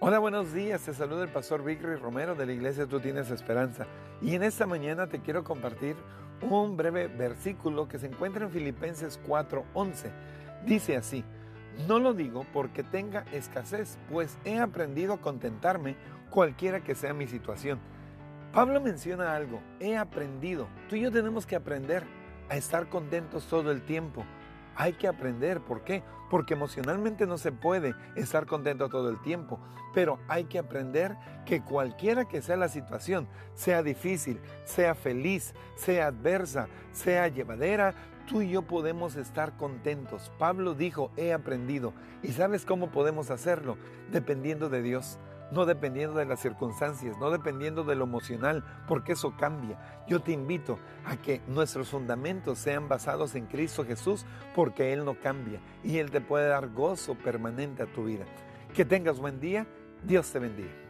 Hola, buenos días. Te saluda el pastor Victory Romero de la iglesia Tú Tienes Esperanza. Y en esta mañana te quiero compartir un breve versículo que se encuentra en Filipenses 4:11. Dice así: No lo digo porque tenga escasez, pues he aprendido a contentarme cualquiera que sea mi situación. Pablo menciona algo: he aprendido. Tú y yo tenemos que aprender a estar contentos todo el tiempo hay que aprender. ¿Por qué? Porque emocionalmente no se puede estar contento todo el tiempo, pero hay que aprender que cualquiera que sea la situación, sea difícil, sea feliz, sea adversa, sea llevadera, tú y yo podemos estar contentos. Pablo dijo, he aprendido. ¿Y sabes cómo podemos hacerlo? Dependiendo de Dios no dependiendo de las circunstancias, no dependiendo de lo emocional, porque eso cambia. Yo te invito a que nuestros fundamentos sean basados en Cristo Jesús, porque Él no cambia y Él te puede dar gozo permanente a tu vida. Que tengas buen día, Dios te bendiga.